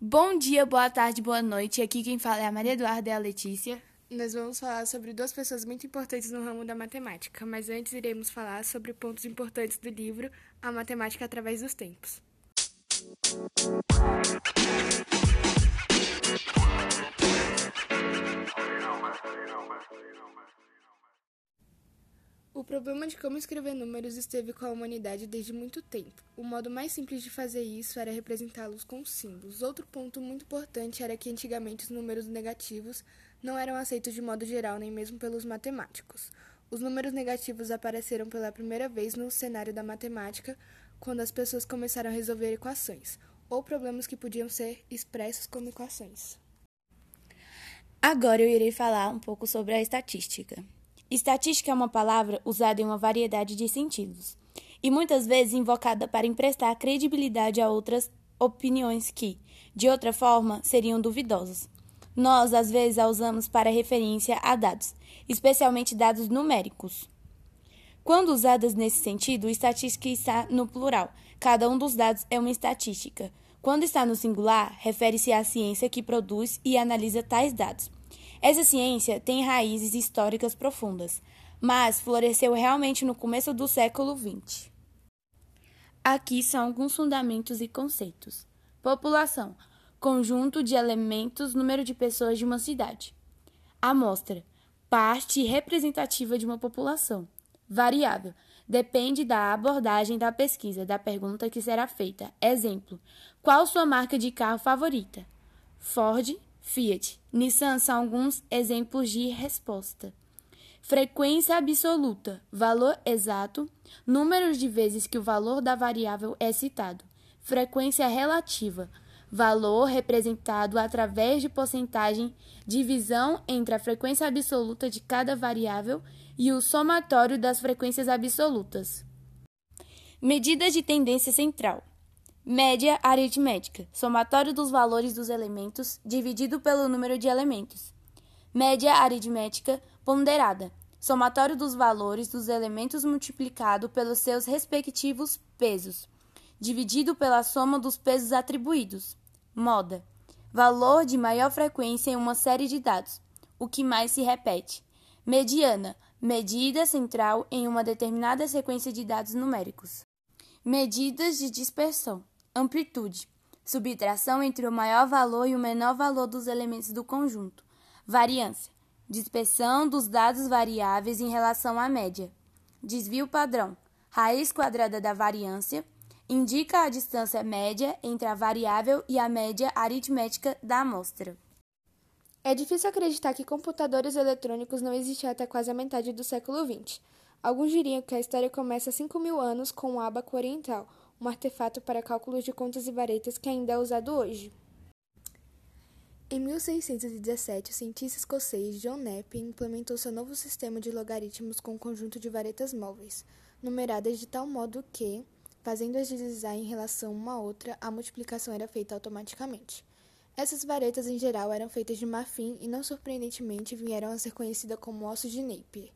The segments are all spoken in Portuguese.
Bom dia, boa tarde, boa noite. Aqui quem fala é a Maria Eduarda e a Letícia. Nós vamos falar sobre duas pessoas muito importantes no ramo da matemática, mas antes iremos falar sobre pontos importantes do livro A Matemática através dos Tempos. Problema de como escrever números esteve com a humanidade desde muito tempo. O modo mais simples de fazer isso era representá-los com símbolos. Outro ponto muito importante era que antigamente os números negativos não eram aceitos de modo geral, nem mesmo pelos matemáticos. Os números negativos apareceram pela primeira vez no cenário da matemática quando as pessoas começaram a resolver equações, ou problemas que podiam ser expressos como equações. Agora eu irei falar um pouco sobre a estatística. Estatística é uma palavra usada em uma variedade de sentidos e muitas vezes invocada para emprestar credibilidade a outras opiniões que, de outra forma, seriam duvidosas. Nós, às vezes, a usamos para referência a dados, especialmente dados numéricos. Quando usadas nesse sentido, estatística está no plural. Cada um dos dados é uma estatística. Quando está no singular, refere-se à ciência que produz e analisa tais dados. Essa ciência tem raízes históricas profundas, mas floresceu realmente no começo do século XX. Aqui são alguns fundamentos e conceitos: população, conjunto de elementos, número de pessoas de uma cidade. Amostra, parte representativa de uma população. Variável, depende da abordagem da pesquisa, da pergunta que será feita. Exemplo: qual sua marca de carro favorita? Ford, Fiat, Nissan são alguns exemplos de resposta. Frequência absoluta, valor exato, números de vezes que o valor da variável é citado. Frequência relativa, valor representado através de porcentagem, divisão entre a frequência absoluta de cada variável e o somatório das frequências absolutas. Medida de tendência central. Média aritmética, somatório dos valores dos elementos dividido pelo número de elementos. Média aritmética ponderada, somatório dos valores dos elementos multiplicado pelos seus respectivos pesos, dividido pela soma dos pesos atribuídos. Moda, valor de maior frequência em uma série de dados, o que mais se repete. Mediana, medida central em uma determinada sequência de dados numéricos. Medidas de dispersão amplitude, subtração entre o maior valor e o menor valor dos elementos do conjunto, variância, dispersão dos dados variáveis em relação à média, desvio padrão, raiz quadrada da variância, indica a distância média entre a variável e a média aritmética da amostra. É difícil acreditar que computadores eletrônicos não existiam até quase a metade do século XX. Alguns diriam que a história começa há 5 mil anos com o ábaco oriental, um artefato para cálculos de contas e varetas que ainda é usado hoje. Em 1617, o cientista escocês John Napier implementou seu novo sistema de logaritmos com um conjunto de varetas móveis, numeradas de tal modo que, fazendo-as deslizar em relação uma a outra, a multiplicação era feita automaticamente. Essas varetas, em geral, eram feitas de marfim e, não surpreendentemente, vieram a ser conhecidas como ossos de Napier.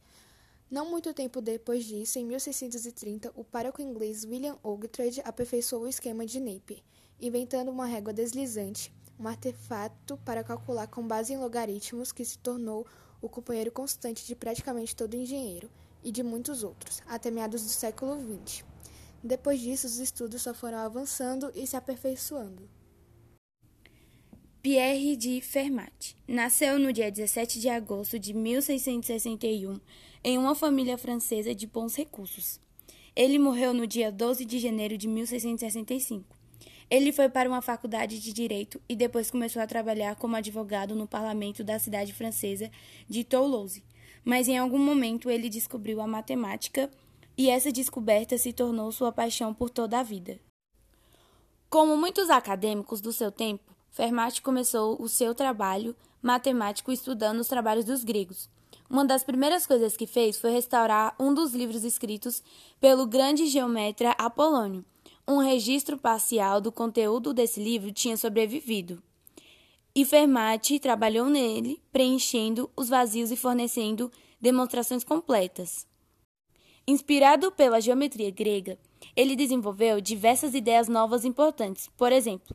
Não muito tempo depois disso, em 1630, o pároco inglês William Oughtred aperfeiçoou o esquema de Napier, inventando uma régua deslizante, um artefato para calcular com base em logaritmos que se tornou o companheiro constante de praticamente todo engenheiro e de muitos outros, até meados do século XX. Depois disso, os estudos só foram avançando e se aperfeiçoando. Pierre de Fermat nasceu no dia 17 de agosto de 1661 em uma família francesa de bons recursos. Ele morreu no dia 12 de janeiro de 1665. Ele foi para uma faculdade de direito e depois começou a trabalhar como advogado no parlamento da cidade francesa de Toulouse. Mas em algum momento ele descobriu a matemática e essa descoberta se tornou sua paixão por toda a vida. Como muitos acadêmicos do seu tempo, Fermat começou o seu trabalho matemático estudando os trabalhos dos gregos. Uma das primeiras coisas que fez foi restaurar um dos livros escritos pelo grande geometra Apolônio. Um registro parcial do conteúdo desse livro tinha sobrevivido. E Fermat trabalhou nele, preenchendo os vazios e fornecendo demonstrações completas. Inspirado pela geometria grega, ele desenvolveu diversas ideias novas importantes. Por exemplo,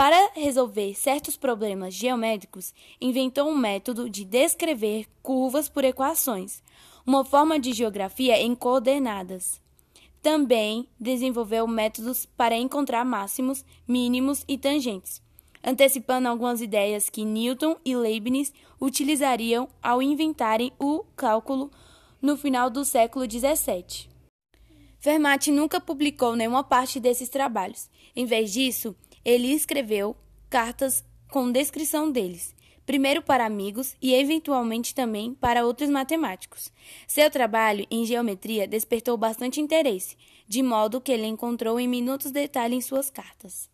Para resolver certos problemas geométricos, inventou um método de descrever curvas por equações, uma forma de geografia em coordenadas. Também desenvolveu métodos para encontrar máximos, mínimos e tangentes, antecipando algumas ideias que Newton e Leibniz utilizariam ao inventarem o cálculo no final do século XVII. Fermat nunca publicou nenhuma parte desses trabalhos. Em vez disso, ele escreveu cartas com descrição deles, primeiro para amigos e eventualmente também para outros matemáticos. Seu trabalho em geometria despertou bastante interesse, de modo que ele encontrou em minutos detalhe em suas cartas.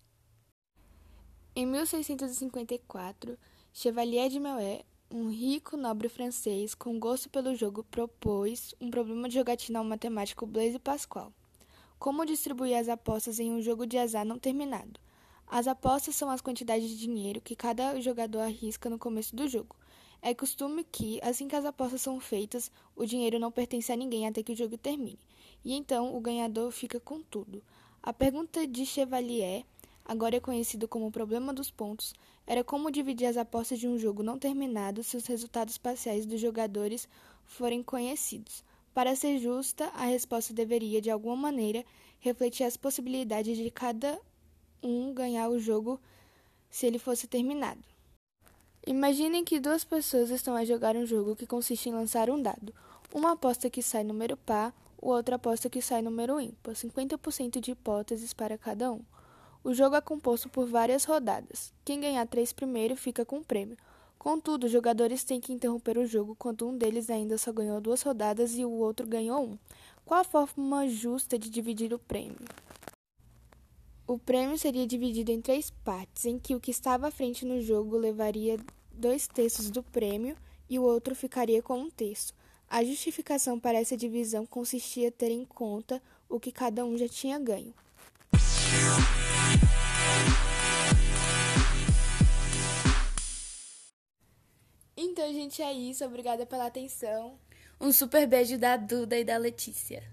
Em 1654, Chevalier de Meuet, um rico nobre francês com gosto pelo jogo, propôs um problema de jogatina ao matemático Blaise Pascal. Como distribuir as apostas em um jogo de azar não terminado? As apostas são as quantidades de dinheiro que cada jogador arrisca no começo do jogo. É costume que, assim que as apostas são feitas, o dinheiro não pertence a ninguém até que o jogo termine, e então o ganhador fica com tudo. A pergunta de Chevalier, agora é conhecido como o problema dos pontos, era como dividir as apostas de um jogo não terminado se os resultados parciais dos jogadores forem conhecidos. Para ser justa, a resposta deveria, de alguma maneira, refletir as possibilidades de cada um ganhar o jogo se ele fosse terminado. Imaginem que duas pessoas estão a jogar um jogo que consiste em lançar um dado. Uma aposta que sai número par, o outro aposta que sai número ímpar, 50% de hipóteses para cada um. O jogo é composto por várias rodadas. Quem ganhar três primeiro fica com o prêmio. Contudo, os jogadores têm que interromper o jogo quando um deles ainda só ganhou duas rodadas e o outro ganhou um. Qual a forma justa de dividir o prêmio? O prêmio seria dividido em três partes, em que o que estava à frente no jogo levaria dois terços do prêmio e o outro ficaria com um terço. A justificação para essa divisão consistia em ter em conta o que cada um já tinha ganho. Então, gente, é isso. Obrigada pela atenção. Um super beijo da Duda e da Letícia.